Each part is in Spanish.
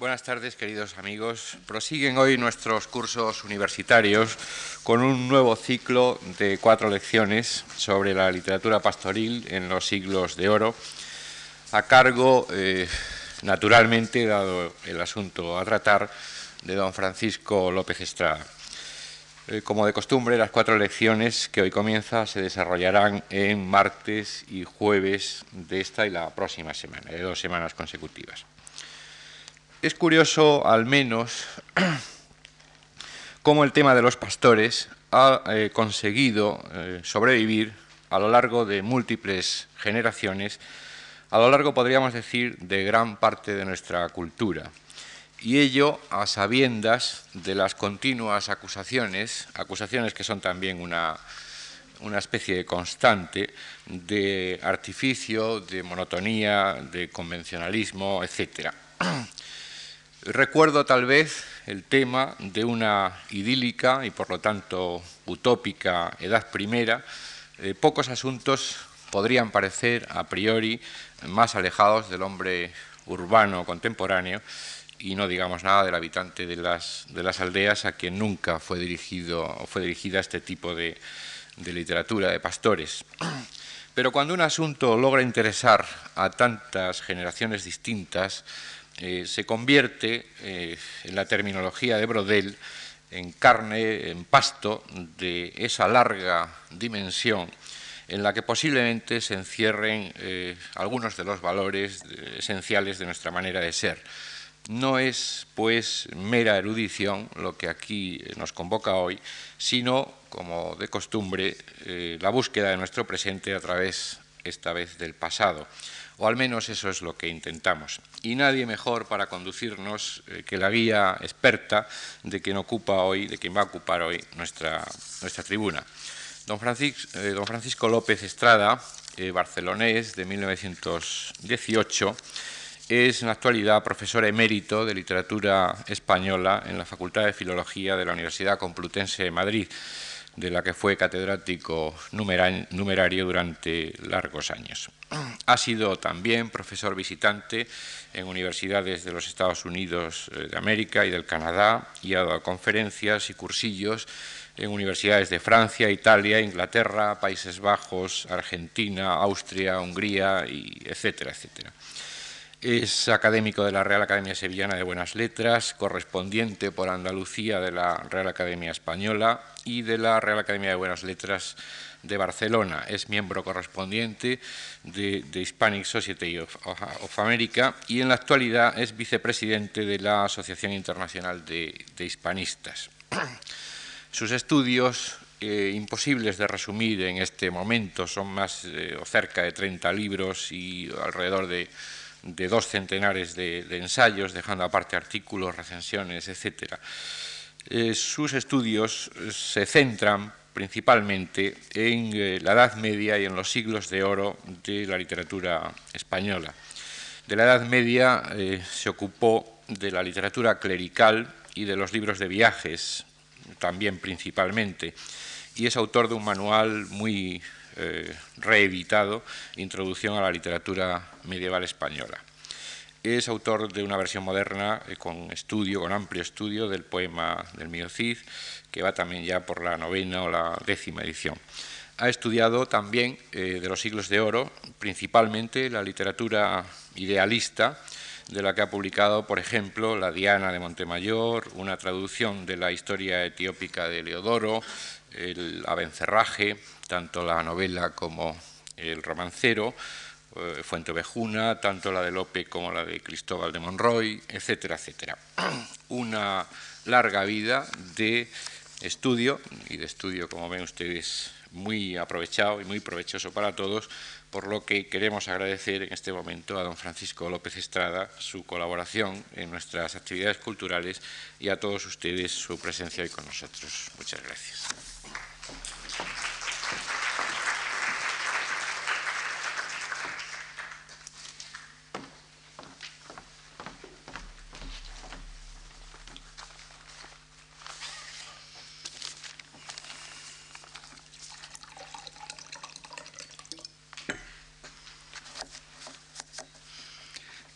Buenas tardes, queridos amigos. Prosiguen hoy nuestros cursos universitarios con un nuevo ciclo de cuatro lecciones sobre la literatura pastoril en los siglos de oro, a cargo, eh, naturalmente, dado el asunto a tratar, de don Francisco López Estrada. Eh, como de costumbre, las cuatro lecciones que hoy comienza se desarrollarán en martes y jueves de esta y la próxima semana, de dos semanas consecutivas. Es curioso, al menos, cómo el tema de los pastores ha eh, conseguido eh, sobrevivir a lo largo de múltiples generaciones, a lo largo, podríamos decir, de gran parte de nuestra cultura. Y ello a sabiendas de las continuas acusaciones, acusaciones que son también una, una especie de constante de artificio, de monotonía, de convencionalismo, etcétera. Recuerdo tal vez el tema de una idílica y por lo tanto utópica Edad Primera. Eh, pocos asuntos podrían parecer a priori más alejados del hombre urbano contemporáneo y no digamos nada del habitante de las, de las aldeas a quien nunca fue, dirigido, fue dirigida este tipo de literatura de pastores. Pero cuando un asunto logra interesar a tantas generaciones distintas, eh, se convierte, eh, en la terminología de Brodel, en carne, en pasto de esa larga dimensión en la que posiblemente se encierren eh, algunos de los valores esenciales de nuestra manera de ser. No es, pues, mera erudición lo que aquí nos convoca hoy, sino, como de costumbre, la búsqueda de nuestro presente a través, esta vez, del pasado o al menos eso es lo que intentamos. Y nadie mejor para conducirnos eh, que la guía experta de quien ocupa hoy, de quien va a ocupar hoy nuestra, nuestra tribuna. Don Francisco, eh, Francisco López Estrada, eh, barcelonés de 1918, es en la actualidad profesor emérito de literatura española en la Facultad de Filología de la Universidad Complutense de Madrid de la que fue catedrático numerario durante largos años. Ha sido también profesor visitante en universidades de los Estados Unidos eh, de América y del Canadá y ha dado conferencias y cursillos en universidades de Francia, Italia, Inglaterra, Países Bajos, Argentina, Austria, Hungría, etcétera, etcétera. Es académico de la Real Academia Sevillana de Buenas Letras, correspondiente por Andalucía de la Real Academia Española y de la Real Academia de Buenas Letras de Barcelona. Es miembro correspondiente de, Hispanic Society of, America y en la actualidad es vicepresidente de la Asociación Internacional de, Hispanistas. Sus estudios, eh, imposibles de resumir en este momento, son más o cerca de 30 libros y alrededor de de dos centenares de, ensayos, dejando aparte artículos, recensiones, etc. Eh, sus estudios se centran principalmente en eh, la Edad Media y en los siglos de oro de la literatura española. De la Edad Media eh, se ocupó de la literatura clerical y de los libros de viajes, también principalmente, y es autor de un manual muy eh, reeditado, Introducción a la literatura medieval española. Es autor de una versión moderna eh, con estudio, con amplio estudio del poema del mío Cid, que va también ya por la novena o la décima edición. Ha estudiado también eh, de los siglos de oro, principalmente la literatura idealista, de la que ha publicado, por ejemplo, La Diana de Montemayor, una traducción de la historia etiópica de Leodoro, el Abencerraje, tanto la novela como el romancero, eh, Fuente Ovejuna, tanto la de Lope como la de Cristóbal de Monroy, etcétera, etcétera. Una larga vida de estudio, y de estudio, como ven ustedes, muy aprovechado y muy provechoso para todos, por lo que queremos agradecer en este momento a don Francisco López Estrada su colaboración en nuestras actividades culturales y a todos ustedes su presencia hoy con nosotros. Muchas gracias.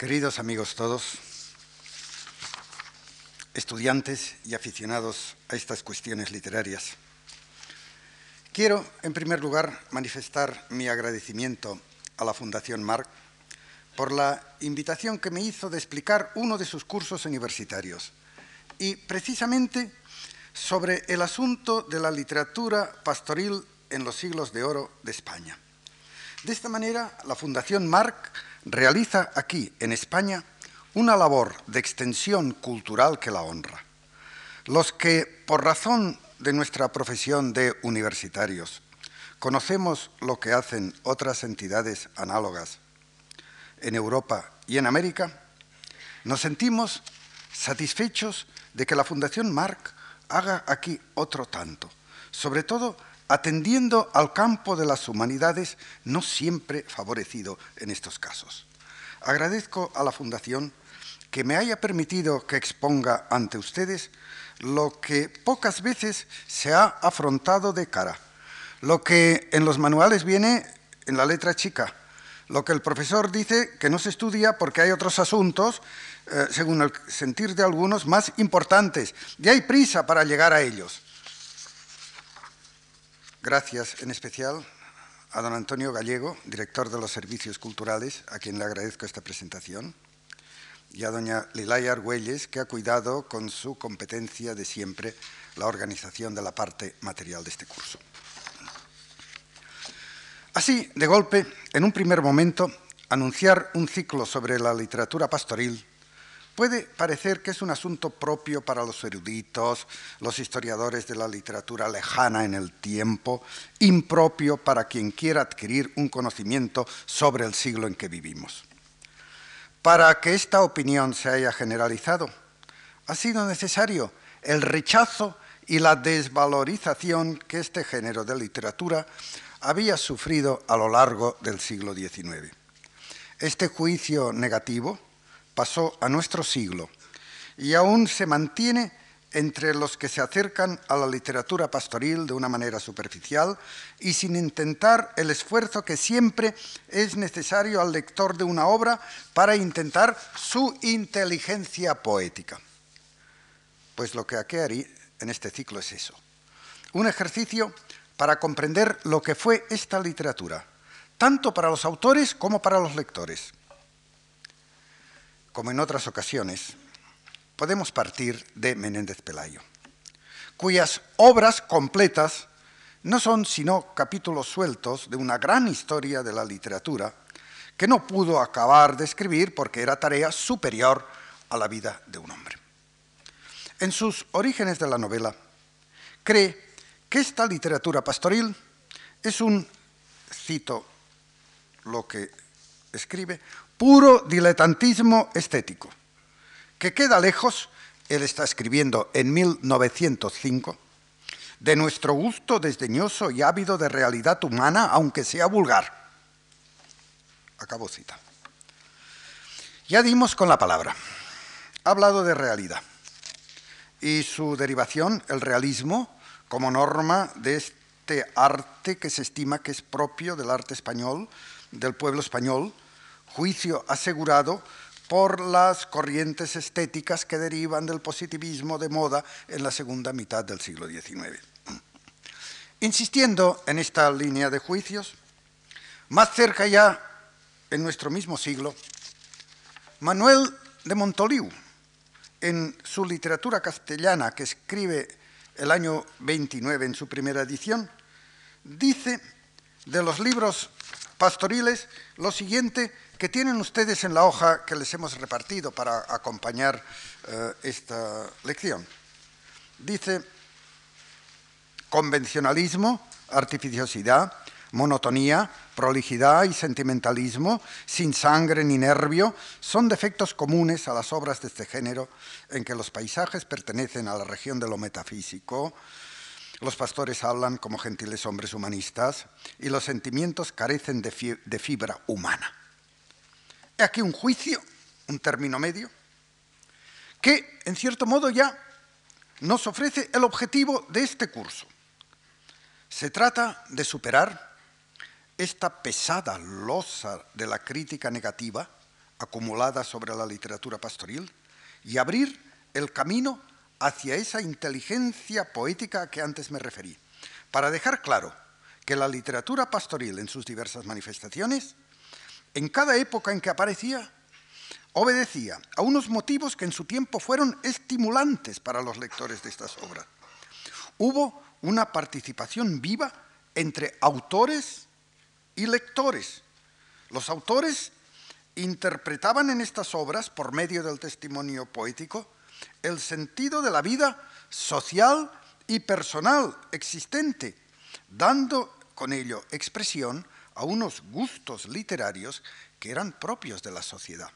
Queridos amigos todos, estudiantes y aficionados a estas cuestiones literarias. Quiero, en primer lugar, manifestar mi agradecimiento a la Fundación Marc por la invitación que me hizo de explicar uno de sus cursos universitarios y precisamente sobre el asunto de la literatura pastoril en los siglos de oro de España. De esta manera, la Fundación Marc realiza aquí, en España, una labor de extensión cultural que la honra. Los que, por razón de nuestra profesión de universitarios, conocemos lo que hacen otras entidades análogas en Europa y en América, nos sentimos satisfechos de que la Fundación Marc haga aquí otro tanto, sobre todo atendiendo al campo de las humanidades no siempre favorecido en estos casos. Agradezco a la Fundación que me haya permitido que exponga ante ustedes lo que pocas veces se ha afrontado de cara, lo que en los manuales viene en la letra chica, lo que el profesor dice que no se estudia porque hay otros asuntos, eh, según el sentir de algunos, más importantes, y hay prisa para llegar a ellos. Gracias en especial a don Antonio Gallego, director de los Servicios Culturales, a quien le agradezco esta presentación y a doña Lilaya Argüelles, que ha cuidado con su competencia de siempre la organización de la parte material de este curso. Así, de golpe, en un primer momento, anunciar un ciclo sobre la literatura pastoril puede parecer que es un asunto propio para los eruditos, los historiadores de la literatura lejana en el tiempo, impropio para quien quiera adquirir un conocimiento sobre el siglo en que vivimos. Para que esta opinión se haya generalizado, ha sido necesario el rechazo y la desvalorización que este género de literatura había sufrido a lo largo del siglo XIX. Este juicio negativo pasó a nuestro siglo y aún se mantiene entre los que se acercan a la literatura pastoril de una manera superficial y sin intentar el esfuerzo que siempre es necesario al lector de una obra para intentar su inteligencia poética. Pues lo que aquí haré en este ciclo es eso, un ejercicio para comprender lo que fue esta literatura, tanto para los autores como para los lectores. Como en otras ocasiones, podemos partir de Menéndez Pelayo, cuyas obras completas no son sino capítulos sueltos de una gran historia de la literatura que no pudo acabar de escribir porque era tarea superior a la vida de un hombre. En sus orígenes de la novela, cree que esta literatura pastoril es un, cito lo que escribe, puro diletantismo estético que queda lejos, él está escribiendo en 1905, de nuestro gusto desdeñoso y ávido de realidad humana, aunque sea vulgar. Acabo cita. Ya dimos con la palabra. Ha hablado de realidad y su derivación, el realismo, como norma de este arte que se estima que es propio del arte español, del pueblo español, juicio asegurado por las corrientes estéticas que derivan del positivismo de moda en la segunda mitad del siglo XIX. Insistiendo en esta línea de juicios, más cerca ya, en nuestro mismo siglo, Manuel de Montoliu, en su literatura castellana que escribe el año 29 en su primera edición, dice de los libros pastoriles lo siguiente que tienen ustedes en la hoja que les hemos repartido para acompañar eh, esta lección. Dice, convencionalismo, artificiosidad, monotonía, prolijidad y sentimentalismo, sin sangre ni nervio, son defectos comunes a las obras de este género en que los paisajes pertenecen a la región de lo metafísico, los pastores hablan como gentiles hombres humanistas y los sentimientos carecen de fibra humana. Aquí un juicio, un término medio, que en cierto modo ya nos ofrece el objetivo de este curso. Se trata de superar esta pesada losa de la crítica negativa acumulada sobre la literatura pastoril y abrir el camino hacia esa inteligencia poética que antes me referí, para dejar claro que la literatura pastoril en sus diversas manifestaciones, en cada época en que aparecía, obedecía a unos motivos que en su tiempo fueron estimulantes para los lectores de estas obras. Hubo una participación viva entre autores y lectores. Los autores interpretaban en estas obras, por medio del testimonio poético, el sentido de la vida social y personal existente, dando con ello expresión a unos gustos literarios que eran propios de la sociedad.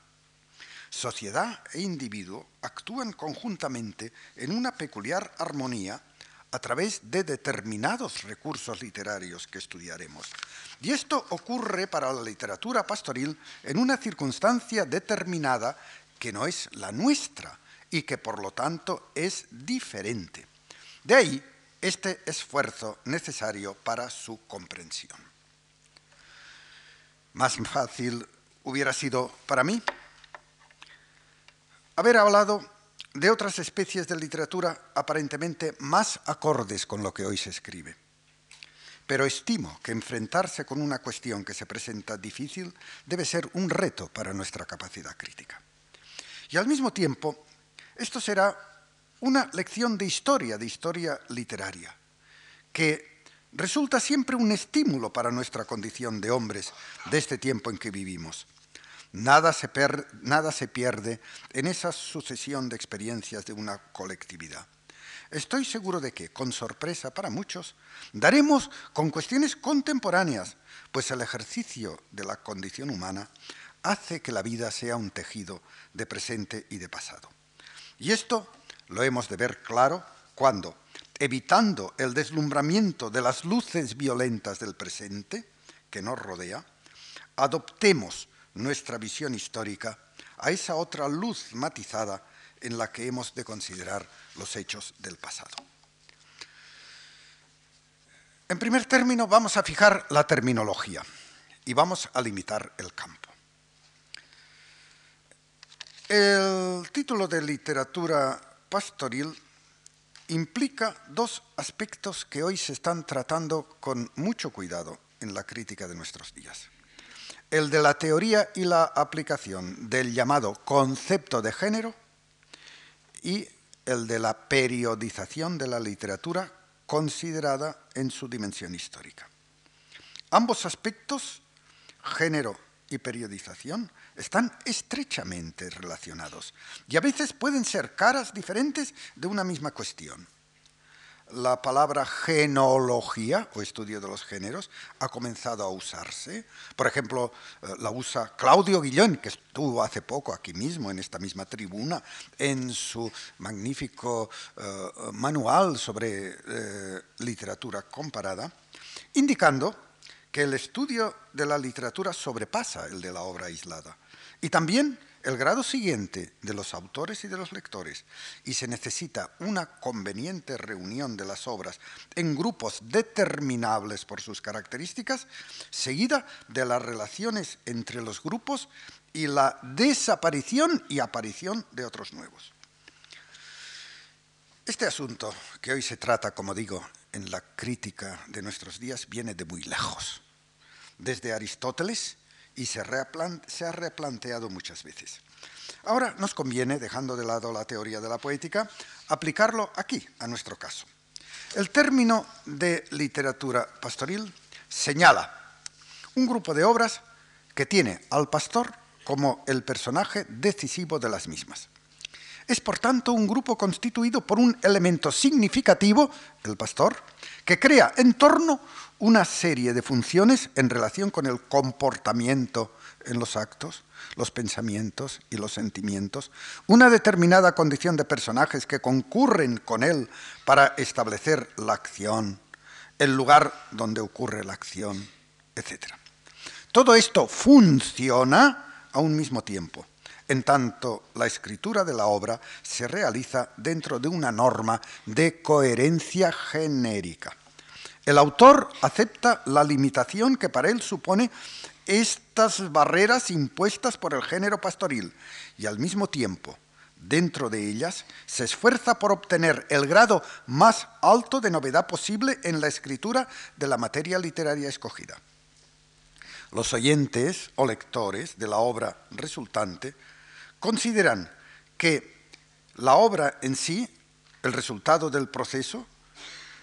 Sociedad e individuo actúan conjuntamente en una peculiar armonía a través de determinados recursos literarios que estudiaremos. Y esto ocurre para la literatura pastoril en una circunstancia determinada que no es la nuestra y que por lo tanto es diferente. De ahí este esfuerzo necesario para su comprensión. Más fácil hubiera sido para mí haber hablado de otras especies de literatura aparentemente más acordes con lo que hoy se escribe. Pero estimo que enfrentarse con una cuestión que se presenta difícil debe ser un reto para nuestra capacidad crítica. Y al mismo tiempo, esto será una lección de historia, de historia literaria, que resulta siempre un estímulo para nuestra condición de hombres de este tiempo en que vivimos. Nada se, nada se pierde en esa sucesión de experiencias de una colectividad. Estoy seguro de que, con sorpresa para muchos, daremos con cuestiones contemporáneas, pues el ejercicio de la condición humana hace que la vida sea un tejido de presente y de pasado. Y esto lo hemos de ver claro cuando, evitando el deslumbramiento de las luces violentas del presente que nos rodea, adoptemos nuestra visión histórica a esa otra luz matizada en la que hemos de considerar los hechos del pasado. En primer término, vamos a fijar la terminología y vamos a limitar el campo. El título de literatura pastoril implica dos aspectos que hoy se están tratando con mucho cuidado en la crítica de nuestros días el de la teoría y la aplicación del llamado concepto de género y el de la periodización de la literatura considerada en su dimensión histórica. Ambos aspectos, género y periodización, están estrechamente relacionados y a veces pueden ser caras diferentes de una misma cuestión la palabra genealogía o estudio de los géneros ha comenzado a usarse. Por ejemplo, eh, la usa Claudio Guillón, que estuvo hace poco aquí mismo, en esta misma tribuna, en su magnífico eh, manual sobre eh, literatura comparada, indicando que el estudio de la literatura sobrepasa el de la obra aislada. Y también el grado siguiente de los autores y de los lectores y se necesita una conveniente reunión de las obras en grupos determinables por sus características, seguida de las relaciones entre los grupos y la desaparición y aparición de otros nuevos. Este asunto que hoy se trata, como digo, en la crítica de nuestros días, viene de muy lejos. Desde Aristóteles, y se, ha replanteado muchas veces. Ahora nos conviene, dejando de lado la teoría de la poética, aplicarlo aquí, a nuestro caso. El término de literatura pastoril señala un grupo de obras que tiene al pastor como el personaje decisivo de las mismas. Es por tanto un grupo constituido por un elemento significativo, el pastor, que crea en torno una serie de funciones en relación con el comportamiento en los actos, los pensamientos y los sentimientos, una determinada condición de personajes que concurren con él para establecer la acción, el lugar donde ocurre la acción, etc. Todo esto funciona a un mismo tiempo, en tanto la escritura de la obra se realiza dentro de una norma de coherencia genérica. El autor acepta la limitación que para él supone estas barreras impuestas por el género pastoril y al mismo tiempo dentro de ellas, se esfuerza por obtener el grado más alto de novedad posible en la escritura de la materia literaria escogida. Los oyentes o lectores de la obra resultante consideran que la obra en sí, el resultado del proceso,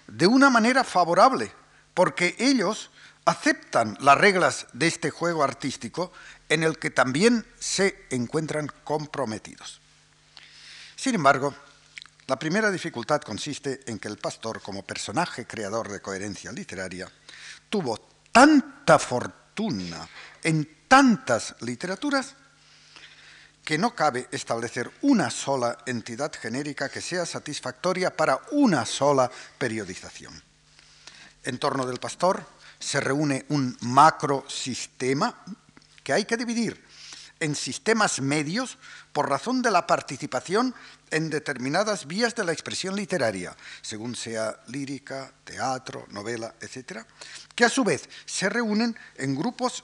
de una manera favorable, porque ellos aceptan las reglas de este juego artístico en el que también se encuentran comprometidos. Sin embargo, la primera dificultad consiste en que el pastor, como personaje creador de coherencia literaria, tuvo tanta fortuna en tantas literaturas que no cabe establecer una sola entidad genérica que sea satisfactoria para una sola periodización. En torno del pastor se reúne un macrosistema que hay que dividir en sistemas medios por razón de la participación en determinadas vías de la expresión literaria, según sea lírica, teatro, novela, etc., que a su vez se reúnen en grupos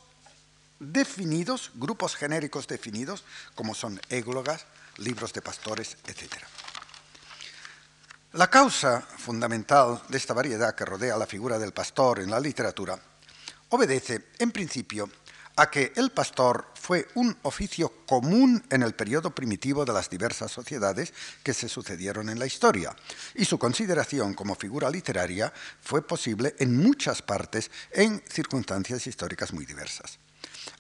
definidos, grupos genéricos definidos, como son églogas, libros de pastores, etc. La causa fundamental de esta variedad que rodea la figura del pastor en la literatura obedece, en principio, a que el pastor fue un oficio común en el periodo primitivo de las diversas sociedades que se sucedieron en la historia, y su consideración como figura literaria fue posible en muchas partes en circunstancias históricas muy diversas.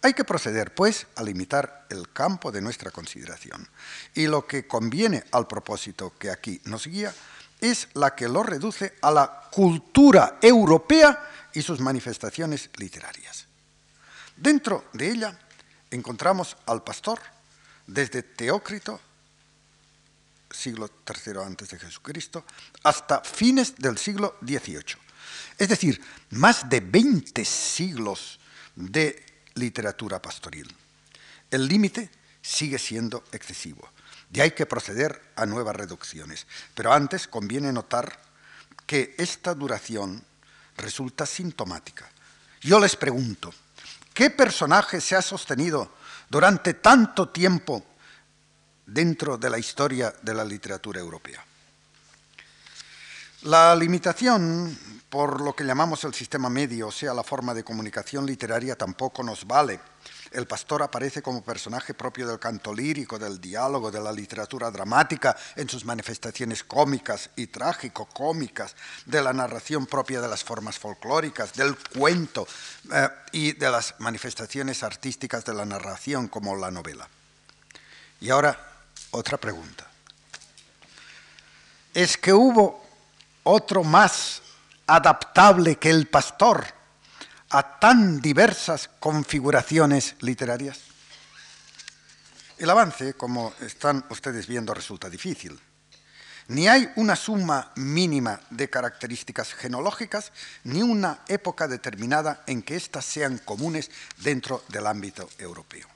Hay que proceder, pues, a limitar el campo de nuestra consideración, y lo que conviene al propósito que aquí nos guía es la que lo reduce a la cultura europea y sus manifestaciones literarias. Dentro de ella encontramos al pastor desde Teócrito, siglo III antes de Jesucristo, hasta fines del siglo XVIII. Es decir, más de 20 siglos de literatura pastoril. El límite sigue siendo excesivo. De ahí que proceder a nuevas reducciones. Pero antes conviene notar que esta duración resulta sintomática. Yo les pregunto, ¿Qué personaje se ha sostenido durante tanto tiempo dentro de la historia de la literatura europea? La limitación por lo que llamamos el sistema medio, o sea, la forma de comunicación literaria, tampoco nos vale el pastor aparece como personaje propio del canto lírico, del diálogo, de la literatura dramática, en sus manifestaciones cómicas y trágico-cómicas, de la narración propia de las formas folclóricas, del cuento eh, y de las manifestaciones artísticas de la narración, como la novela. Y ahora, otra pregunta. ¿Es que hubo otro más adaptable que el pastor? a tan diversas configuraciones literarias? El avance, como están ustedes viendo, resulta difícil. Ni hay una suma mínima de características genológicas, ni una época determinada en que éstas sean comunes dentro del ámbito europeo.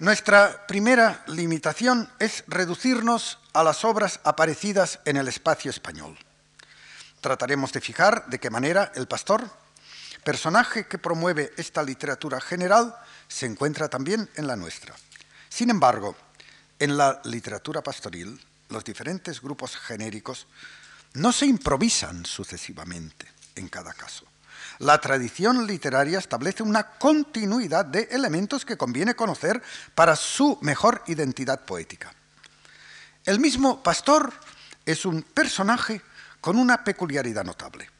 Nuestra primera limitación es reducirnos a las obras aparecidas en el espacio español. Trataremos de fijar de qué manera el pastor personaje que promueve esta literatura general, se encuentra también en la nuestra. Sin embargo, en la literatura pastoril, los diferentes grupos genéricos no se improvisan sucesivamente en cada caso. La tradición literaria establece una continuidad de elementos que conviene conocer para su mejor identidad poética. El mismo pastor es un personaje con una peculiaridad notable.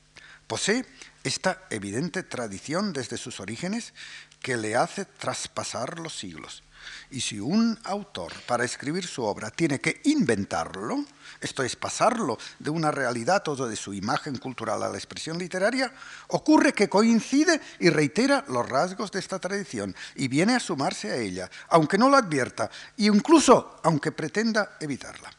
Posee esta evidente tradición desde sus orígenes que le hace traspasar los siglos. Y si un autor para escribir su obra tiene que inventarlo, esto es pasarlo de una realidad o de su imagen cultural a la expresión literaria, ocurre que coincide y reitera los rasgos de esta tradición y viene a sumarse a ella, aunque no lo advierta e incluso aunque pretenda evitarla.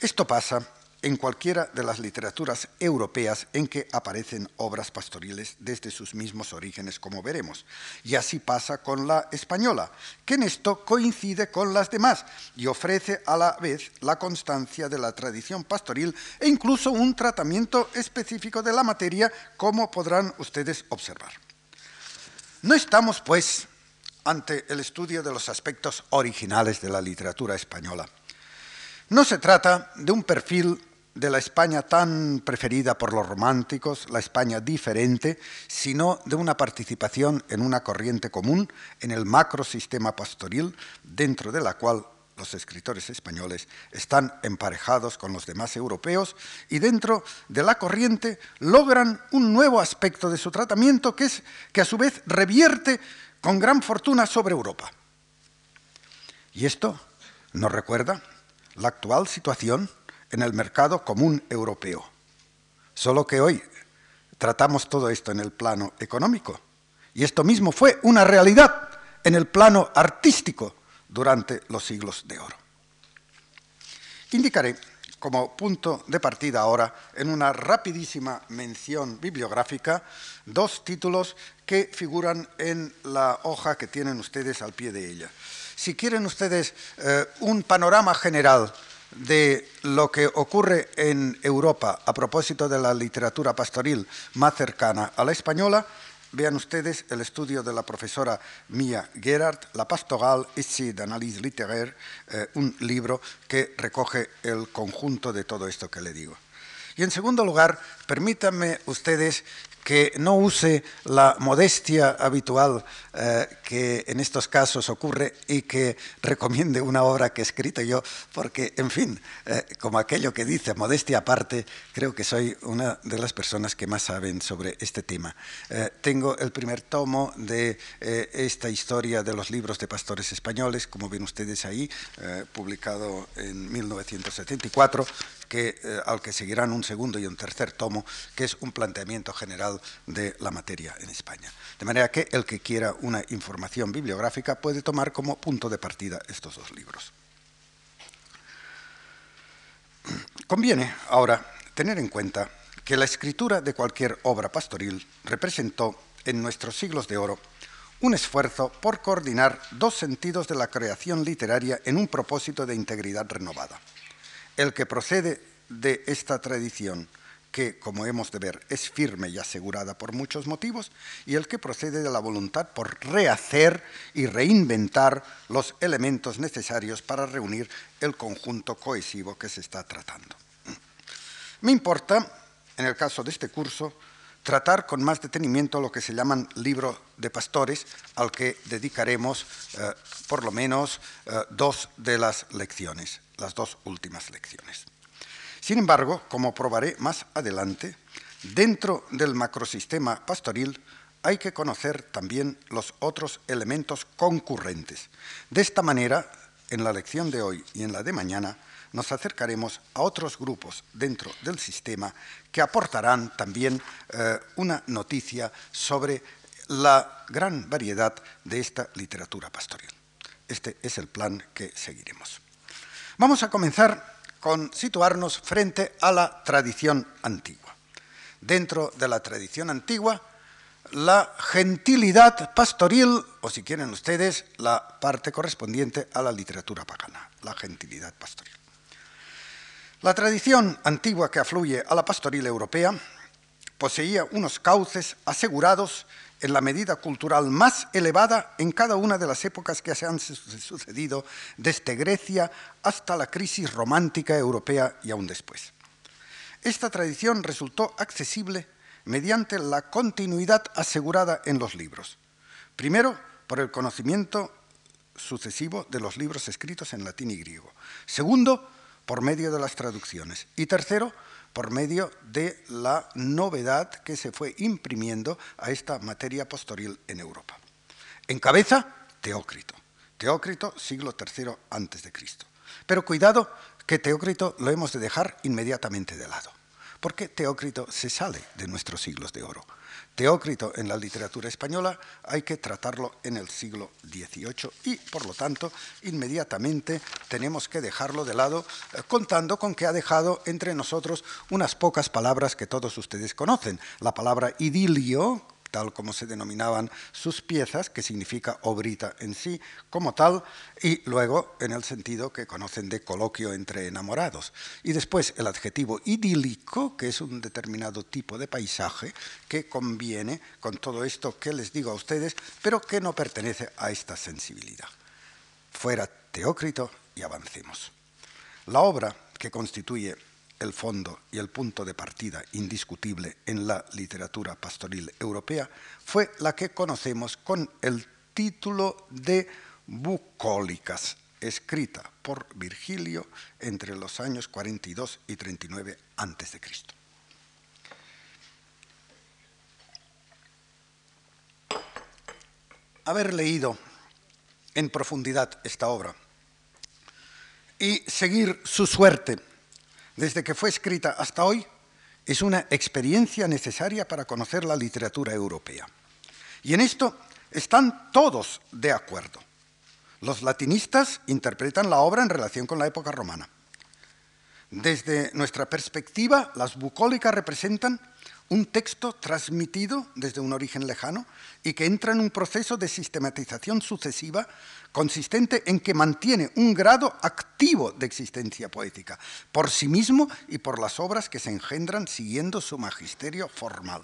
Esto pasa en cualquiera de las literaturas europeas en que aparecen obras pastoriles desde sus mismos orígenes, como veremos. Y así pasa con la española, que en esto coincide con las demás y ofrece a la vez la constancia de la tradición pastoril e incluso un tratamiento específico de la materia, como podrán ustedes observar. No estamos, pues, ante el estudio de los aspectos originales de la literatura española. No se trata de un perfil de la España tan preferida por los románticos, la España diferente, sino de una participación en una corriente común en el macrosistema pastoril, dentro de la cual los escritores españoles están emparejados con los demás europeos y dentro de la corriente logran un nuevo aspecto de su tratamiento que es que a su vez revierte con gran fortuna sobre Europa. Y esto nos recuerda la actual situación en el mercado común europeo. Solo que hoy tratamos todo esto en el plano económico. Y esto mismo fue una realidad en el plano artístico durante los siglos de oro. Indicaré como punto de partida ahora, en una rapidísima mención bibliográfica, dos títulos que figuran en la hoja que tienen ustedes al pie de ella. Si quieren ustedes eh, un panorama general de lo que ocurre en Europa a propósito de la literatura pastoril más cercana a la española, vean ustedes el estudio de la profesora Mia Gerard, La Pastoral, ici d'analyse littéraire, eh, un libro que recoge el conjunto de todo esto que le digo. Y en segundo lugar, permítanme ustedes que no use la modestia habitual eh, que en estos casos ocurre y que recomiende una obra que he escrito yo, porque, en fin, eh, como aquello que dice, modestia aparte, creo que soy una de las personas que más saben sobre este tema. Eh, tengo el primer tomo de esta historia de los libros de pastores españoles, como ven ustedes ahí, publicado en 1974 que, al que seguirán un segundo y un tercer tomo, que es un planteamiento general de la materia en España. De manera que el que quiera una información bibliográfica puede tomar como punto de partida estos dos libros. Conviene ahora tener en cuenta que la escritura de cualquier obra pastoril representó en nuestros siglos de oro un esfuerzo por coordinar dos sentidos de la creación literaria en un propósito de integridad renovada el que procede de esta tradición, que, como hemos de ver, es firme y asegurada por muchos motivos, y el que procede de la voluntad por rehacer y reinventar los elementos necesarios para reunir el conjunto cohesivo que se está tratando. Me importa, en el caso de este curso, tratar con más detenimiento lo que se llaman libro de pastores, al que dedicaremos eh, por lo menos eh, dos de las lecciones las dos últimas lecciones. Sin embargo, como probaré más adelante, dentro del macrosistema pastoril hay que conocer también los otros elementos concurrentes. De esta manera, en la lección de hoy y en la de mañana, nos acercaremos a otros grupos dentro del sistema que aportarán también eh, una noticia sobre la gran variedad de esta literatura pastoril. Este es el plan que seguiremos. Vamos a comenzar con situarnos frente a la tradición antigua. Dentro de la tradición antigua, la gentilidad pastoril, o si quieren ustedes, la parte correspondiente a la literatura pagana, la gentilidad pastoril. La tradición antigua que afluye a la pastoril europea poseía unos cauces asegurados en la medida cultural más elevada en cada una de las épocas que se han sucedido desde Grecia hasta la crisis romántica europea y aún después. Esta tradición resultó accesible mediante la continuidad asegurada en los libros. Primero, por el conocimiento sucesivo de los libros escritos en latín y griego. Segundo, por medio de las traducciones. Y tercero, por medio de la novedad que se fue imprimiendo a esta materia pastoril en Europa. En cabeza, Teócrito. Teócrito, siglo III antes de Cristo. Pero cuidado que Teócrito lo hemos de dejar inmediatamente de lado, porque Teócrito se sale de nuestros siglos de oro. Teócrito en la literatura española hay que tratarlo en el siglo XVIII y, por lo tanto, inmediatamente tenemos que dejarlo de lado, eh, contando con que ha dejado entre nosotros unas pocas palabras que todos ustedes conocen. La palabra idilio, tal como se denominaban sus piezas, que significa obrita en sí como tal, y luego en el sentido que conocen de coloquio entre enamorados. Y después el adjetivo idílico, que es un determinado tipo de paisaje que conviene con todo esto que les digo a ustedes, pero que no pertenece a esta sensibilidad. Fuera Teócrito y avancemos. La obra que constituye el fondo y el punto de partida indiscutible en la literatura pastoril europea fue la que conocemos con el título de Bucólicas, escrita por Virgilio entre los años 42 y 39 a.C. Haber leído en profundidad esta obra y seguir su suerte desde que fue escrita hasta hoy, es una experiencia necesaria para conocer la literatura europea. Y en esto están todos de acuerdo. Los latinistas interpretan la obra en relación con la época romana. Desde nuestra perspectiva, las bucólicas representan un texto transmitido desde un origen lejano y que entra en un proceso de sistematización sucesiva consistente en que mantiene un grado activo de existencia poética, por sí mismo y por las obras que se engendran siguiendo su magisterio formal.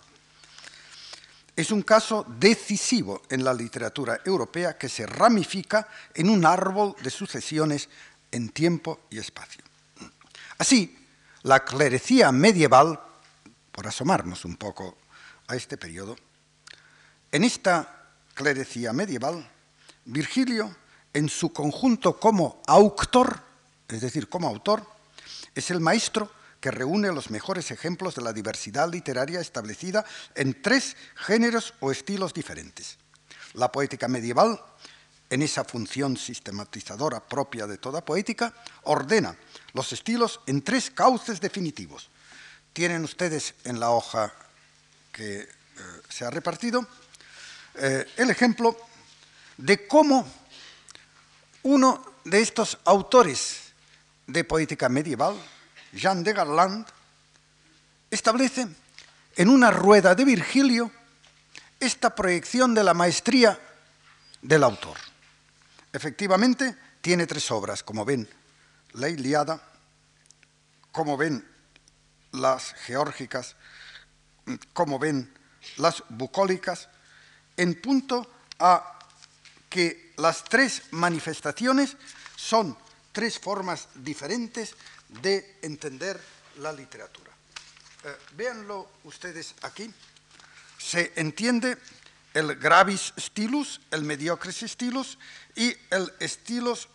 Es un caso decisivo en la literatura europea que se ramifica en un árbol de sucesiones en tiempo y espacio. Así, la clerecía medieval, por asomarnos un poco a este periodo, en esta clerecía medieval Virgilio, en su conjunto como autor, es decir, como autor, es el maestro que reúne los mejores ejemplos de la diversidad literaria establecida en tres géneros o estilos diferentes. La poética medieval, en esa función sistematizadora propia de toda poética, ordena los estilos en tres cauces definitivos. Tienen ustedes en la hoja que eh, se ha repartido eh, el ejemplo de cómo uno de estos autores de poética medieval, Jean de Garland, establece en una rueda de Virgilio esta proyección de la maestría del autor. Efectivamente, tiene tres obras, como ven, la Iliada, como ven, las geórgicas, como ven, las bucólicas, en punto a que las tres manifestaciones son tres formas diferentes de entender la literatura. Eh, véanlo ustedes aquí. Se entiende el gravis stilus, el mediocres stilus y el estilos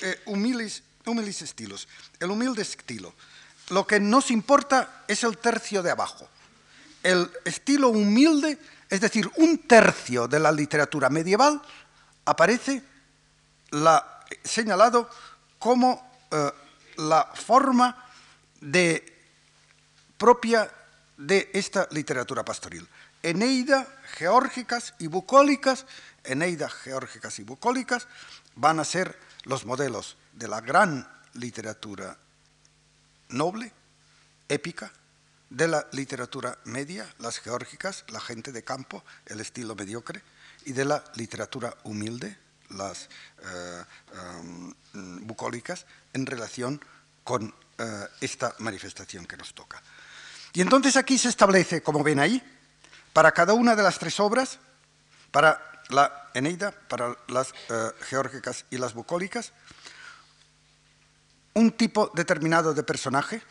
eh, humilis, humilis stilus, el humilde estilo. Lo que nos importa es el tercio de abajo. El estilo humilde es decir, un tercio de la literatura medieval aparece señalado como eh, la forma propia de esta literatura pastoril. Eneida, geórgicas y bucólicas, Eneida, geórgicas y bucólicas van a ser los modelos de la gran literatura noble, épica, de la literatura media, las geórgicas, la gente de campo, el estilo mediocre, y de la literatura humilde, las eh, em, bucólicas, en relación con eh, esta manifestación que nos toca. Y entonces aquí se establece, como ven ahí, para cada una de las tres obras, para la Eneida, para las eh, geórgicas y las bucólicas, un tipo determinado de personaje,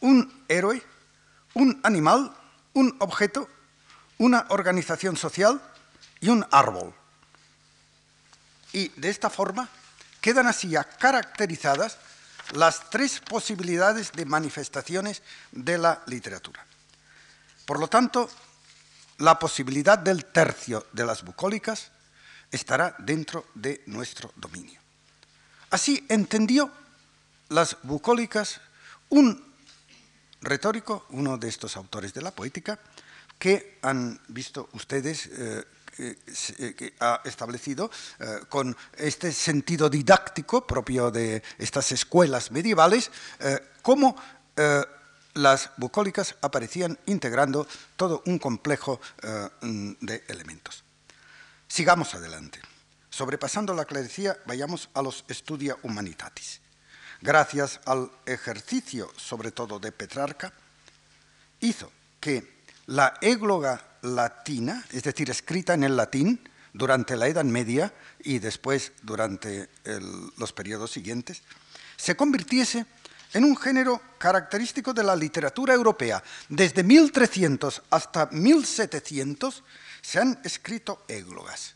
un héroe, un animal, un objeto, una organización social y un árbol. Y de esta forma quedan así ya caracterizadas las tres posibilidades de manifestaciones de la literatura. Por lo tanto, la posibilidad del tercio de las bucólicas estará dentro de nuestro dominio. Así entendió las bucólicas un retórico, uno de estos autores de la poética, que han visto ustedes eh, eh, que, ha establecido eh, con este sentido didáctico propio de estas escuelas medievales, cómo las bucólicas aparecían integrando todo un complejo eh, de elementos. Sigamos adelante. Sobrepasando la clerecía, vayamos a los Studia Humanitatis. Gracias al ejercicio, sobre todo de Petrarca, hizo que la égloga latina, es decir, escrita en el latín durante la Edad Media y después durante los periodos siguientes, se convirtiese en un género característico de la literatura europea. Desde 1300 hasta 1700 se han escrito églogas.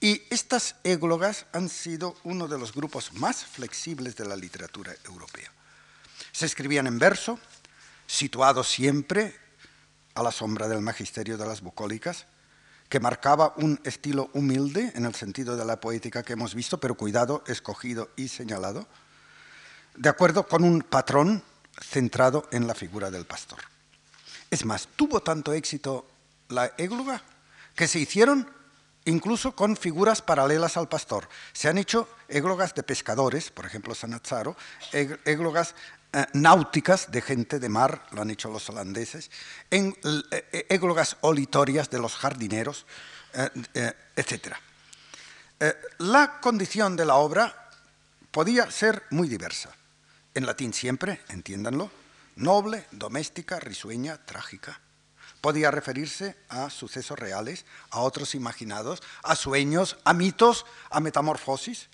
Y estas églogas han sido uno de los grupos más flexibles de la literatura europea. Se escribían en verso, situados siempre a la sombra del magisterio de las bucólicas, que marcaba un estilo humilde en el sentido de la poética que hemos visto, pero cuidado, escogido y señalado, de acuerdo con un patrón centrado en la figura del pastor. Es más, tuvo tanto éxito la égloga que se hicieron incluso con figuras paralelas al pastor. Se han hecho églogas de pescadores, por ejemplo Sanazzaro, églogas eh, náuticas de gente de mar, lo han hecho los holandeses, en, eh, églogas olitorias de los jardineros, eh, etc. la condición de la obra podía ser muy diversa. En latín siempre, entiéndanlo, noble, doméstica, risueña, trágica podía referirse a sucesos reales, a otros imaginados, a sueños, a mitos, a metamorfosis.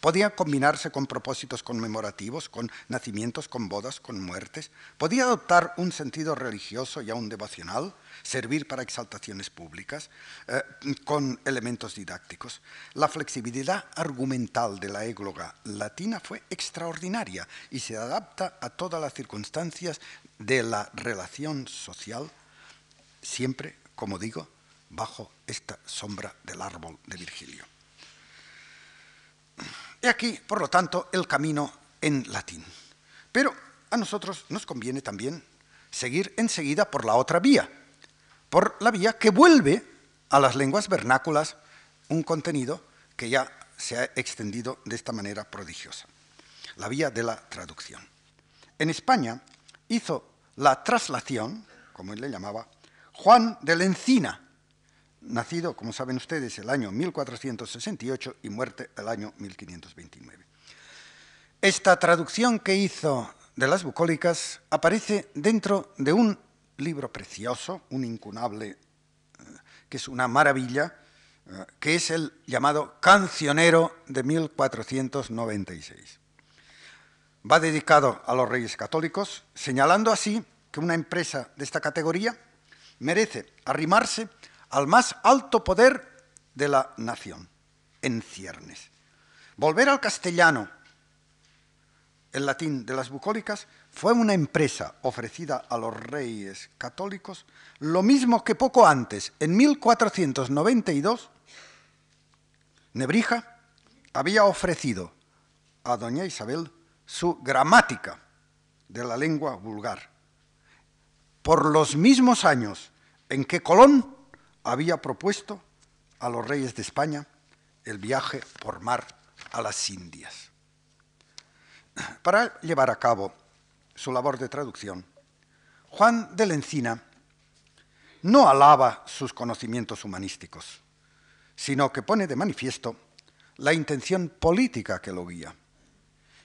Podía combinarse con propósitos conmemorativos, con nacimientos, con bodas, con muertes. Podía adoptar un sentido religioso y aún devocional, servir para exaltaciones públicas, eh, con elementos didácticos. La flexibilidad argumental de la égloga latina fue extraordinaria y se adapta a todas las circunstancias de la relación social siempre, como digo, bajo esta sombra del árbol de Virgilio. He aquí, por lo tanto, el camino en latín. Pero a nosotros nos conviene también seguir enseguida por la otra vía, por la vía que vuelve a las lenguas vernáculas un contenido que ya se ha extendido de esta manera prodigiosa, la vía de la traducción. En España hizo la traslación, como él le llamaba, Juan de la Encina, nacido, como saben ustedes, el año 1468 y muerte el año 1529. Esta traducción que hizo de las bucólicas aparece dentro de un libro precioso, un incunable, eh, que es una maravilla, eh, que es el llamado Cancionero de 1496. Va dedicado a los reyes católicos, señalando así que una empresa de esta categoría merece arrimarse al más alto poder de la nación, en ciernes. Volver al castellano, el latín de las bucólicas, fue una empresa ofrecida a los reyes católicos, lo mismo que poco antes, en 1492, Nebrija había ofrecido a doña Isabel su gramática de la lengua vulgar por los mismos años en que Colón había propuesto a los reyes de España el viaje por mar a las Indias. Para llevar a cabo su labor de traducción, Juan de la Encina no alaba sus conocimientos humanísticos, sino que pone de manifiesto la intención política que lo guía.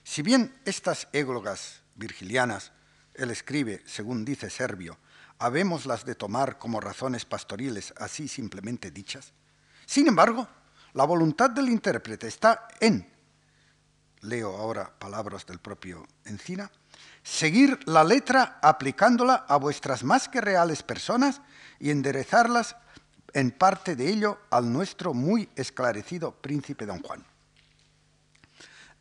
Si bien estas églogas virgilianas él escribe, según dice Servio, habémoslas de tomar como razones pastoriles así simplemente dichas. Sin embargo, la voluntad del intérprete está en, leo ahora palabras del propio Encina, seguir la letra aplicándola a vuestras más que reales personas y enderezarlas en parte de ello al nuestro muy esclarecido príncipe don Juan.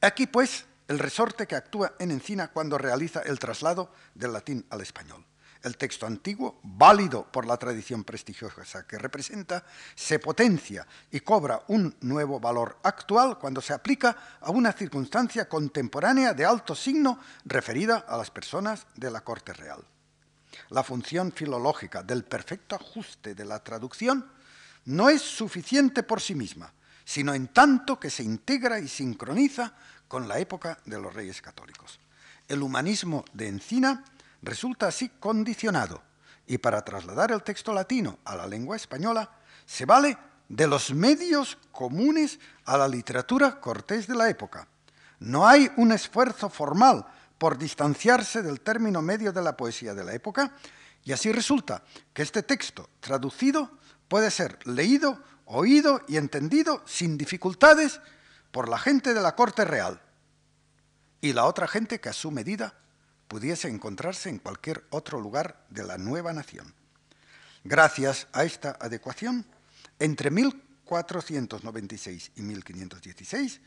Aquí pues el resorte que actúa en Encina cuando realiza el traslado del latín al español. El texto antiguo, válido por la tradición prestigiosa que representa, se potencia y cobra un nuevo valor actual cuando se aplica a una circunstancia contemporánea de alto signo referida a las personas de la corte real. La función filológica del perfecto ajuste de la traducción no es suficiente por sí misma, sino en tanto que se integra y sincroniza con la época de los reyes católicos. El humanismo de Encina resulta así condicionado y para trasladar el texto latino a la lengua española se vale de los medios comunes a la literatura cortés de la época. No hay un esfuerzo formal por distanciarse del término medio de la poesía de la época y así resulta que este texto traducido puede ser leído, oído y entendido sin dificultades por la gente de la corte real y la otra gente que a su medida pudiese encontrarse en cualquier otro lugar de la nueva nación. Gracias a esta adecuación, entre 1496 y 1516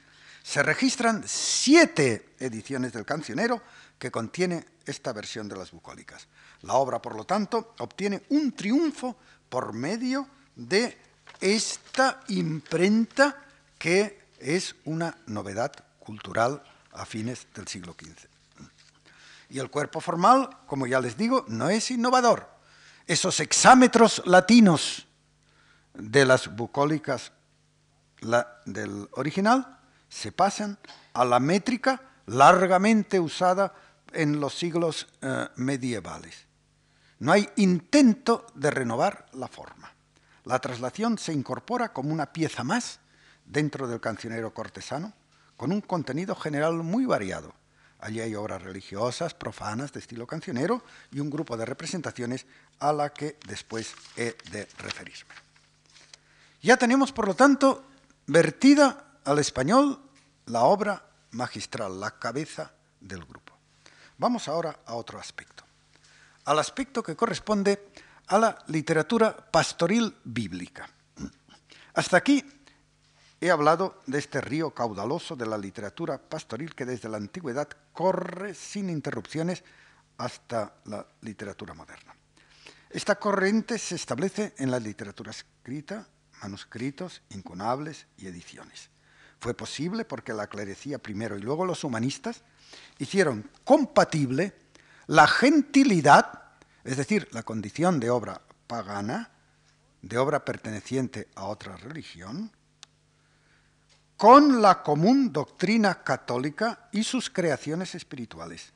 se registran siete ediciones del cancionero que contiene esta versión de las bucólicas. La obra, por lo tanto, obtiene un triunfo por medio de esta imprenta que es una novedad cultural a fines del siglo XV. Y el cuerpo formal, como ya les digo, no es innovador. Esos exámetros latinos de las bucólicas del original se pasan a la métrica largamente usada en los siglos eh, medievales. No hay intento de renovar la forma. La traslación se incorpora como una pieza más dentro del cancionero cortesano, con un contenido general muy variado. Allí hay obras religiosas, profanas, de estilo cancionero y un grupo de representaciones a la que después he de referirme. Ya tenemos, por lo tanto, vertida al español la obra magistral, la cabeza del grupo. Vamos ahora a otro aspecto, al aspecto que corresponde a la literatura pastoril bíblica. Hasta aquí he hablado de este río caudaloso de la literatura pastoril que desde la antigüedad corre sin interrupciones hasta la literatura moderna. Esta corriente se establece en la literatura escrita, manuscritos, incunables y ediciones. Fue posible porque la clerecía primero y luego los humanistas hicieron compatible la gentilidad, es decir, la condición de obra pagana, de obra perteneciente a otra religión, con la común doctrina católica y sus creaciones espirituales.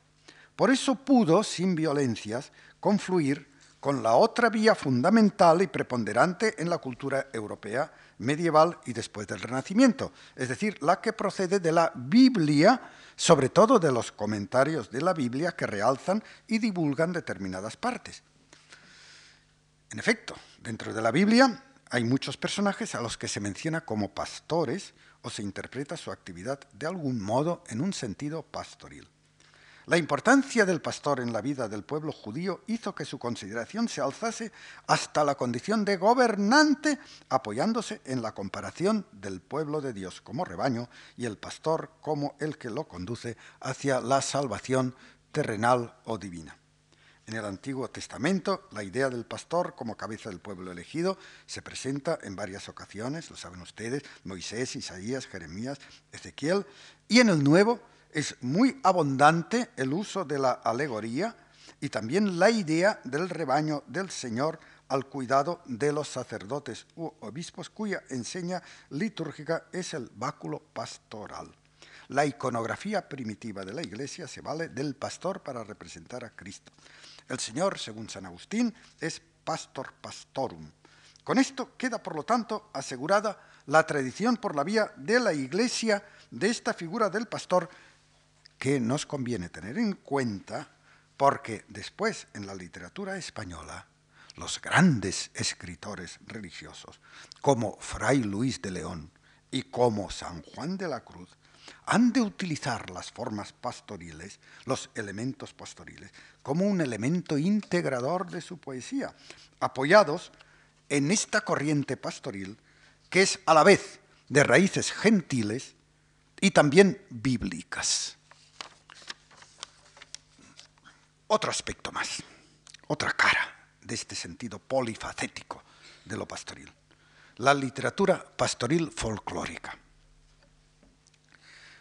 Por eso pudo, sin violencias, confluir con la otra vía fundamental y preponderante en la cultura europea medieval y después del Renacimiento, es decir, la que procede de la Biblia, sobre todo de los comentarios de la Biblia que realzan y divulgan determinadas partes. En efecto, dentro de la Biblia hay muchos personajes a los que se menciona como pastores o se interpreta su actividad de algún modo en un sentido pastoril. La importancia del pastor en la vida del pueblo judío hizo que su consideración se alzase hasta la condición de gobernante, apoyándose en la comparación del pueblo de Dios como rebaño y el pastor como el que lo conduce hacia la salvación terrenal o divina. En el Antiguo Testamento, la idea del pastor como cabeza del pueblo elegido se presenta en varias ocasiones, lo saben ustedes, Moisés, Isaías, Jeremías, Ezequiel, y en el Nuevo, es muy abundante el uso de la alegoría y también la idea del rebaño del Señor al cuidado de los sacerdotes u obispos cuya enseña litúrgica es el báculo pastoral. La iconografía primitiva de la Iglesia se vale del pastor para representar a Cristo. El Señor, según San Agustín, es pastor pastorum. Con esto queda, por lo tanto, asegurada la tradición por la vía de la Iglesia de esta figura del pastor que nos conviene tener en cuenta porque después en la literatura española los grandes escritores religiosos como Fray Luis de León y como San Juan de la Cruz han de utilizar las formas pastoriles, los elementos pastoriles, como un elemento integrador de su poesía, apoyados en esta corriente pastoril que es a la vez de raíces gentiles y también bíblicas. otro aspecto más, otra cara de este sentido polifacético de lo pastoril, la literatura pastoril folclórica.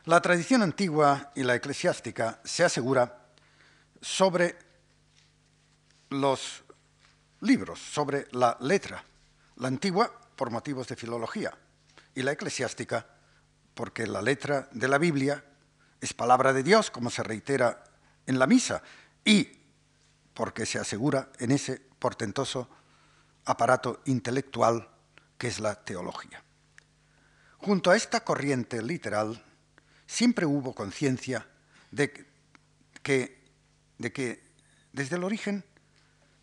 La tradición antigua y la eclesiástica se asegura sobre los libros, sobre la letra, la antigua por motivos de filología y la eclesiástica porque la letra de la Biblia es palabra de Dios, como se reitera en la misa, y porque se asegura en ese portentoso aparato intelectual que es la teología. Junto a esta corriente literal, siempre hubo conciencia de que, de que desde el origen,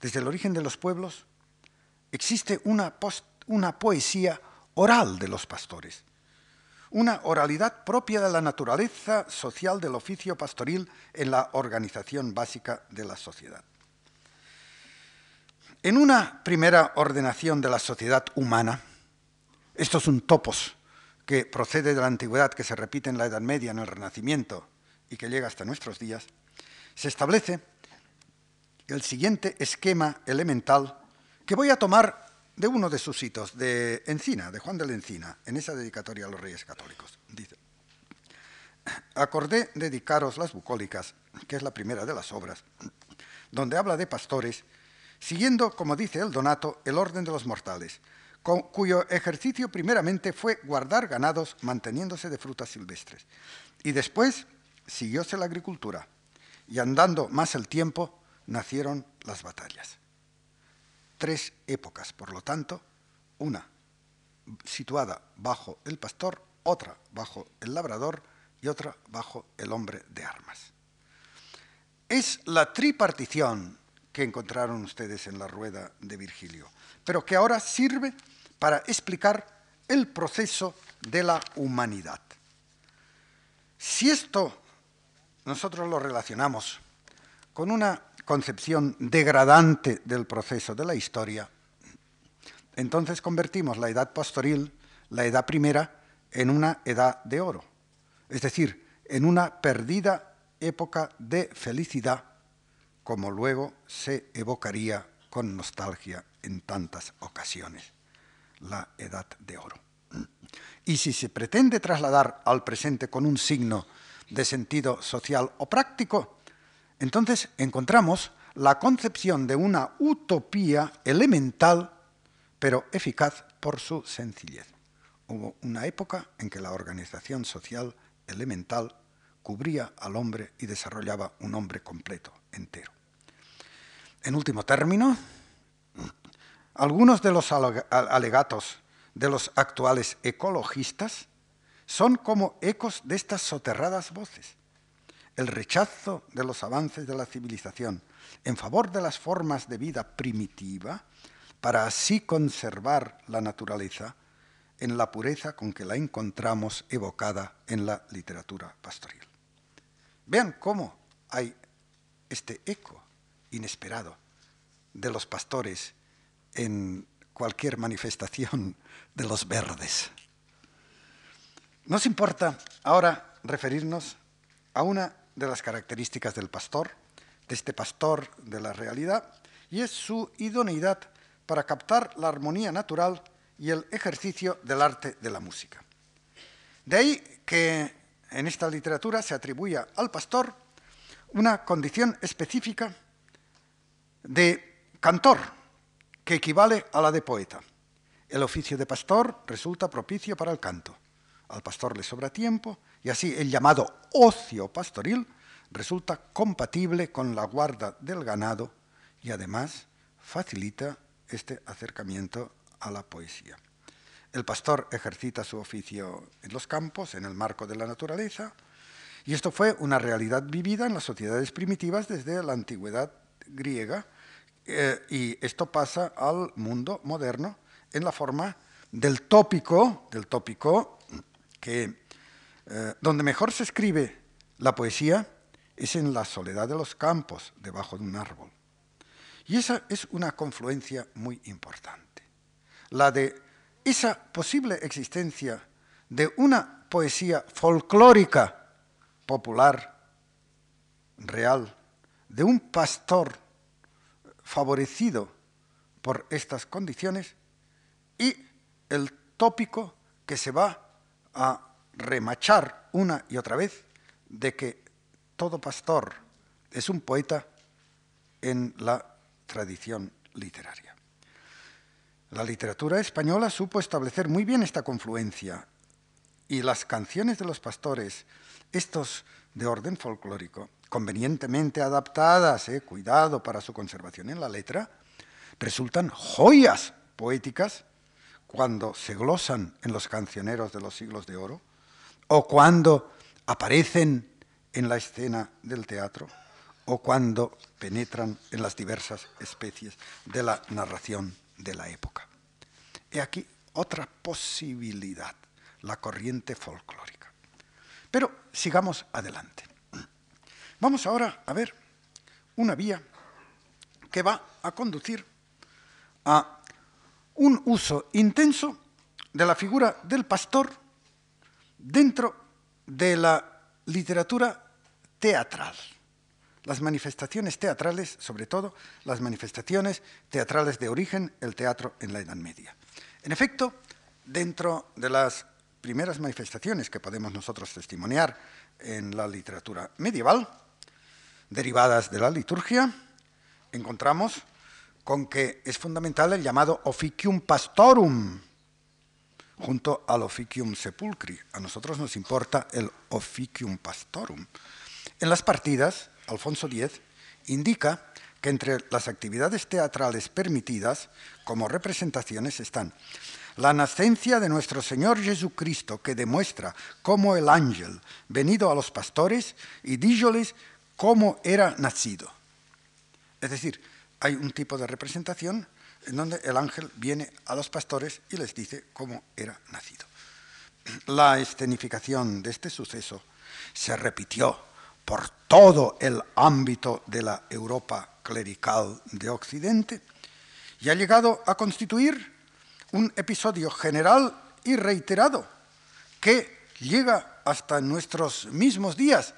desde el origen de los pueblos, existe una, una poesía oral de los pastores, una oralidad propia de la naturaleza social del oficio pastoril en la organización básica de la sociedad. En una primera ordenación de la sociedad humana, esto es un topos que procede de la antigüedad, que se repite en la Edad Media, en el Renacimiento y que llega hasta nuestros días, se establece el siguiente esquema elemental que voy a tomar de uno de sus hitos, de Encina, de Juan de la Encina, en esa dedicatoria a los reyes católicos. Dice, acordé dedicaros las bucólicas, que es la primera de las obras, donde habla de pastores, siguiendo, como dice el Donato, el orden de los mortales, cuyo ejercicio primeramente fue guardar ganados manteniéndose de frutas silvestres, y después siguióse la agricultura, y andando más el tiempo, nacieron las batallas. Tres épocas, por lo tanto, una situada bajo el pastor, otra bajo el labrador y otra bajo el hombre de armas. Es la tripartición que encontraron ustedes en la rueda de Virgilio, pero que ahora sirve para explicar el proceso de la humanidad. Si esto nosotros lo relacionamos con una concepción degradante del proceso de la historia, entonces convertimos la edad pastoril, la edad primera, en una edad de oro, es decir, en una perdida época de felicidad, como luego se evocaría con nostalgia en tantas ocasiones, la edad de oro. Y si se pretende trasladar al presente con un signo de sentido social o práctico, entonces encontramos la concepción de una utopía elemental, pero eficaz por su sencillez. Hubo una época en que la organización social elemental cubría al hombre y desarrollaba un hombre completo, entero. En último término, algunos de los alegatos de los actuales ecologistas son como ecos de estas soterradas voces el rechazo de los avances de la civilización en favor de las formas de vida primitiva, para así conservar la naturaleza en la pureza con que la encontramos evocada en la literatura pastoril. Vean cómo hay este eco inesperado de los pastores en cualquier manifestación de los verdes. Nos importa ahora referirnos a una de las características del pastor, de este pastor de la realidad, y es su idoneidad para captar la armonía natural y el ejercicio del arte de la música. De ahí que en esta literatura se atribuya al pastor una condición específica de cantor, que equivale a la de poeta. El oficio de pastor resulta propicio para el canto. Al pastor le sobra tiempo y así el llamado ocio pastoril resulta compatible con la guarda del ganado y además facilita este acercamiento a la poesía. El pastor ejercita su oficio en los campos, en el marco de la naturaleza, y esto fue una realidad vivida en las sociedades primitivas desde la antigüedad griega, eh, y esto pasa al mundo moderno en la forma del tópico, del tópico que eh, donde mejor se escribe la poesía es en la soledad de los campos, debajo de un árbol. Y esa es una confluencia muy importante. La de esa posible existencia de una poesía folclórica, popular, real, de un pastor favorecido por estas condiciones y el tópico que se va a remachar una y otra vez de que todo pastor es un poeta en la tradición literaria. La literatura española supo establecer muy bien esta confluencia y las canciones de los pastores, estos de orden folclórico, convenientemente adaptadas, eh, cuidado para su conservación en la letra, resultan joyas poéticas cuando se glosan en los cancioneros de los siglos de oro o cuando aparecen en la escena del teatro o cuando penetran en las diversas especies de la narración de la época. He aquí otra posibilidad, la corriente folclórica. Pero sigamos adelante. Vamos ahora a ver una vía que va a conducir a un uso intenso de la figura del pastor dentro de la literatura teatral. Las manifestaciones teatrales, sobre todo las manifestaciones teatrales de origen, el teatro en la Edad Media. En efecto, dentro de las primeras manifestaciones que podemos nosotros testimoniar en la literatura medieval, derivadas de la liturgia, encontramos con que es fundamental el llamado officium pastorum, junto al officium sepulcri. A nosotros nos importa el officium pastorum. En las partidas, Alfonso X indica que entre las actividades teatrales permitidas como representaciones están la nacencia de nuestro Señor Jesucristo, que demuestra cómo el ángel venido a los pastores y díjoles cómo era nacido. Es decir, hay un tipo de representación en donde el ángel viene a los pastores y les dice cómo era nacido. La escenificación de este suceso se repitió por todo el ámbito de la Europa clerical de Occidente y ha llegado a constituir un episodio general y reiterado que llega hasta nuestros mismos días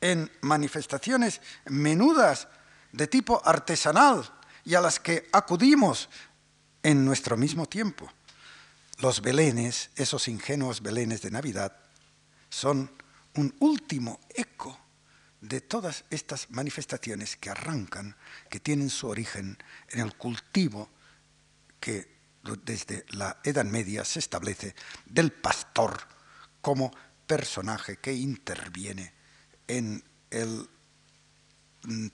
en manifestaciones menudas de tipo artesanal y a las que acudimos en nuestro mismo tiempo. Los belenes, esos ingenuos belenes de Navidad, son un último eco de todas estas manifestaciones que arrancan, que tienen su origen en el cultivo que desde la Edad Media se establece del pastor como personaje que interviene en el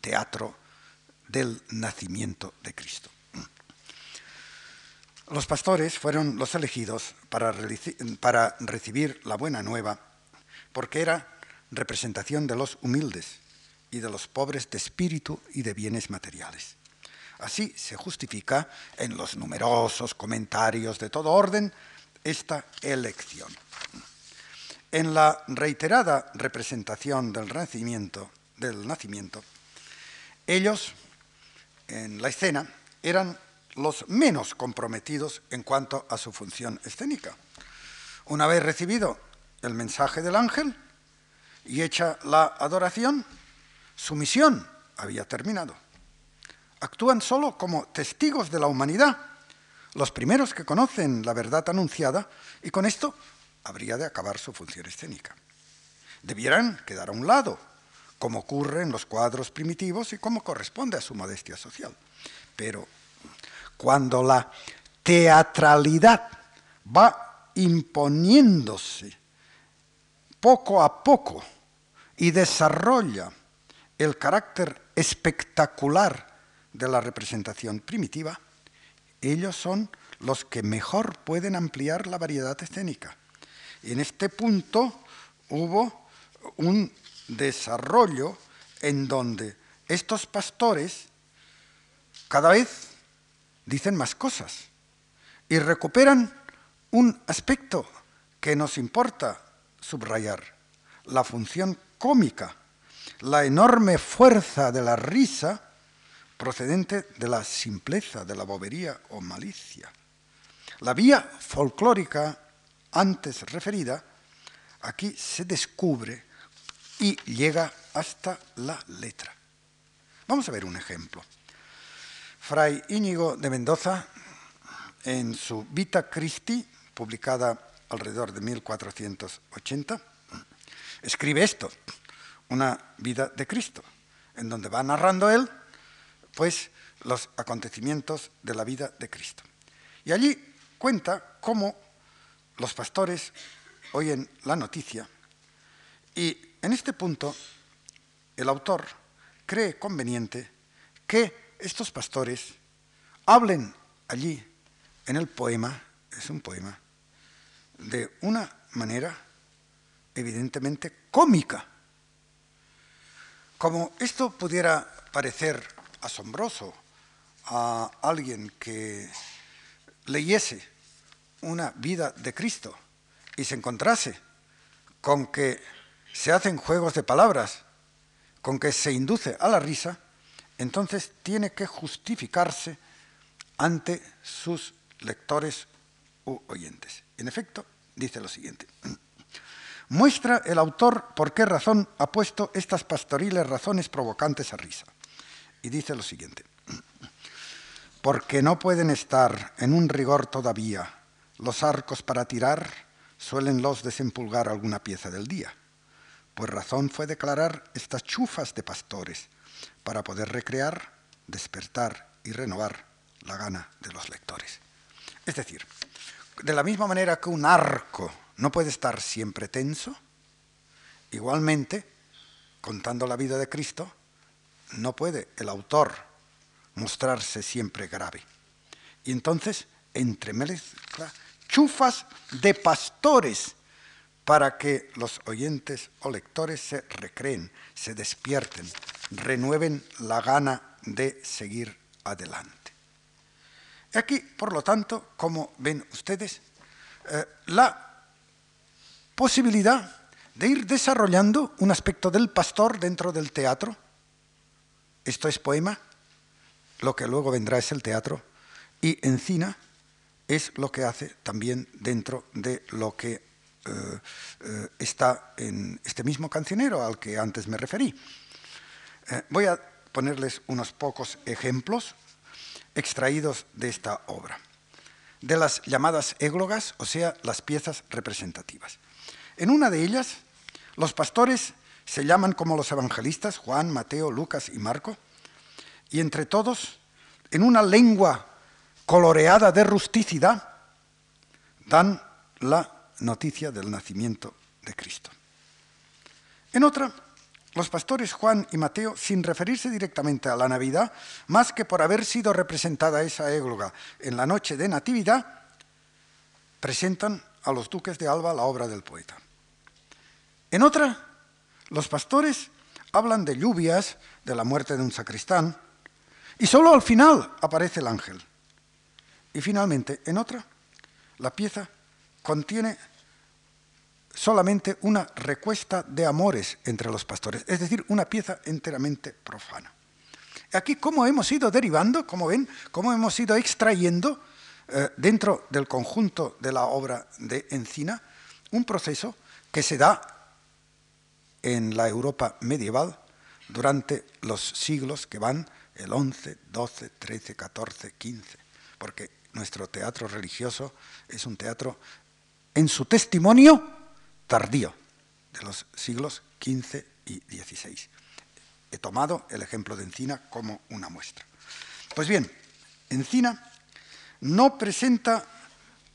teatro del nacimiento de Cristo. Los pastores fueron los elegidos para, recibir la buena nueva porque era representación de los humildes y de los pobres de espíritu y de bienes materiales. Así se justifica en los numerosos comentarios de todo orden esta elección. En la reiterada representación del nacimiento, ellos en la escena eran los menos comprometidos en cuanto a su función escénica. Una vez recibido el mensaje del ángel y hecha la adoración, su misión había terminado. Actúan solo como testigos de la humanidad, los primeros que conocen la verdad anunciada, y con esto habría de acabar su función escénica. Debieran quedar a un lado, como ocurre en los cuadros primitivos y como corresponde a su modestia social. Pero cuando la teatralidad va imponiéndose poco a poco y desarrolla el carácter espectacular de la representación primitiva, ellos son los que mejor pueden ampliar la variedad escénica. En este punto hubo un desarrollo en donde estos pastores cada vez dicen más cosas y recuperan un aspecto que nos importa subrayar, la función cómica, la enorme fuerza de la risa procedente de la simpleza, de la bobería o malicia. La vía folclórica antes referida aquí se descubre y llega hasta la letra. Vamos a ver un ejemplo. Fray Íñigo de Mendoza, en su Vita Christi, publicada alrededor de 1480, escribe esto, una vida de Cristo, en donde va narrando él, pues, los acontecimientos de la vida de Cristo. Y allí cuenta cómo los pastores oyen la noticia y en este punto el autor cree conveniente que estos pastores hablen allí en el poema, es un poema, de una manera evidentemente cómica. Como esto pudiera parecer asombroso a alguien que leyese una vida de Cristo y se encontrase con que se hacen juegos de palabras, con que se induce a la risa, entonces tiene que justificarse ante sus lectores u oyentes. En efecto, dice lo siguiente. Muestra el autor por qué razón ha puesto estas pastoriles razones provocantes a risa. Y dice lo siguiente. Porque no pueden estar en un rigor todavía los arcos para tirar, suelen los desempulgar alguna pieza del día. Pues razón fue declarar estas chufas de pastores para poder recrear, despertar y renovar la gana de los lectores. Es decir, de la misma manera que un arco no puede estar siempre tenso, igualmente, contando la vida de Cristo, no puede el autor mostrarse siempre grave. Y entonces entremezcla chufas de pastores para que los oyentes o lectores se recreen, se despierten, renueven la gana de seguir adelante. Aquí, por lo tanto, como ven ustedes, eh, la posibilidad de ir desarrollando un aspecto del pastor dentro del teatro. Esto es poema, lo que luego vendrá es el teatro, y Encina es lo que hace también dentro de lo que eh, eh, está en este mismo cancionero al que antes me referí. voy a ponerles unos pocos ejemplos extraídos de esta obra, de las llamadas églogas, o sea, las piezas representativas. En una de ellas, los pastores se llaman como los evangelistas, Juan, Mateo, Lucas y Marco, y entre todos, en una lengua coloreada de rusticidad, dan la noticia del nacimiento de Cristo. En otra, los pastores Juan y Mateo, sin referirse directamente a la Navidad, más que por haber sido representada esa égloga en la noche de Natividad, presentan a los duques de Alba la obra del poeta. En otra, los pastores hablan de lluvias, de la muerte de un sacristán, y solo al final aparece el ángel. Y finalmente, en otra, la pieza contiene solamente una recuesta de amores entre los pastores, es decir, una pieza enteramente profana. Aquí, ¿cómo hemos ido derivando? Como ven, cómo hemos ido extrayendo eh, dentro del conjunto de la obra de Encina un proceso que se da en la Europa medieval durante los siglos que van el 11, 12, 13, 14, 15, porque nuestro teatro religioso es un teatro en su testimonio tardío de los siglos XV y XVI. He tomado el ejemplo de Encina como una muestra. Pues bien, Encina no presenta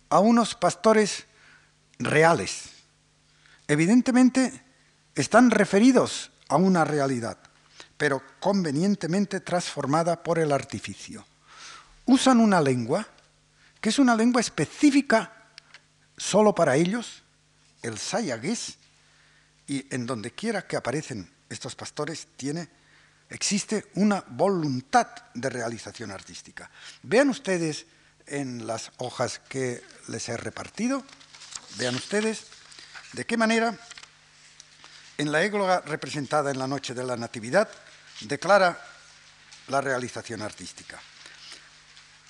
a unos pastores reales. Evidentemente están referidos a una realidad, pero convenientemente transformada por el artificio. Usan una lengua que es una lengua específica solo para ellos, el sayagués, y en donde quiera que aparecen estos pastores tiene, existe una voluntad de realización artística. Vean ustedes en las hojas que les he repartido, vean ustedes de qué manera en la égloga representada en la noche de la Natividad declara la realización artística.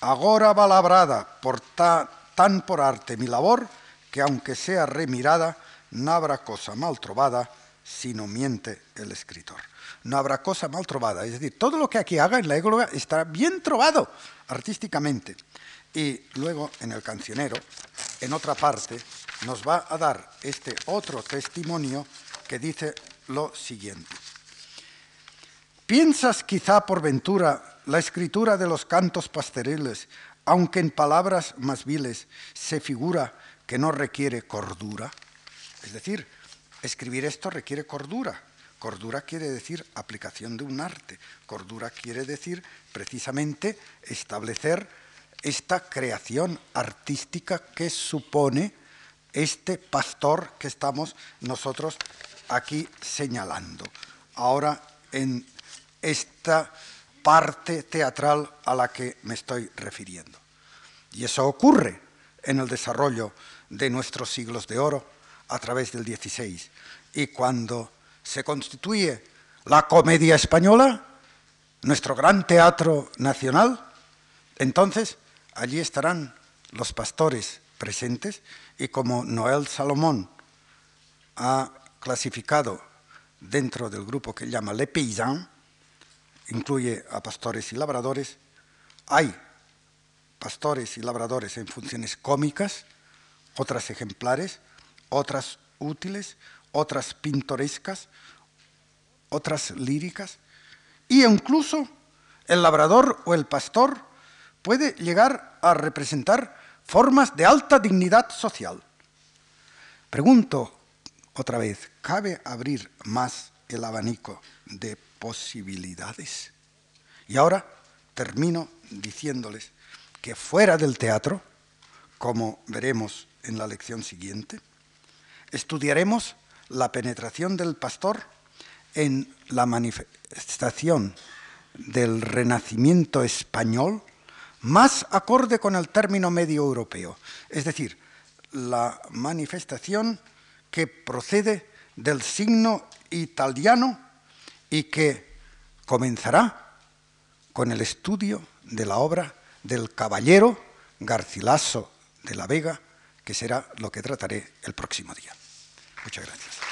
Agora va labrada por tan por arte mi labor, que aunque sea remirada, no habrá cosa mal trovada si no miente el escritor. No habrá cosa mal trovada, es decir, todo lo que aquí haga en la égloga estará bien trovado artísticamente. Y luego en el cancionero, en otra parte, nos va a dar este otro testimonio que dice lo siguiente. ¿Piensas quizá por ventura la escritura de los cantos pasteriles, aunque en palabras más viles se figura que no requiere cordura. Es decir, escribir esto requiere cordura, Cordura quiere decir aplicación de un arte. Cordura quiere decir precisamente establecer esta creación artística que supone este pastor que estamos nosotros aquí señalando. Ahora en esta parte teatral a la que me estoy refiriendo. Y eso ocurre en el desarrollo de nuestros siglos de oro a través del XVI. Y cuando se constituye la comedia española, nuestro gran teatro nacional, entonces allí estarán los pastores presentes y como Noel Salomón ha clasificado dentro del grupo que llama Le Paysan, incluye a pastores y labradores, hay pastores y labradores en funciones cómicas, otras ejemplares, otras útiles, otras pintorescas, otras líricas, y incluso el labrador o el pastor puede llegar a representar formas de alta dignidad social. Pregunto otra vez, ¿cabe abrir más el abanico de posibilidades? Y ahora termino diciéndoles que fuera del teatro, como veremos en la lección siguiente, estudiaremos la penetración del pastor en la manifestación del renacimiento español más acorde con el término medio europeo, es decir, la manifestación que procede del signo italiano y que comenzará con el estudio de la obra del caballero Garcilaso de la Vega, que será lo que trataré el próximo día. Muchas gracias.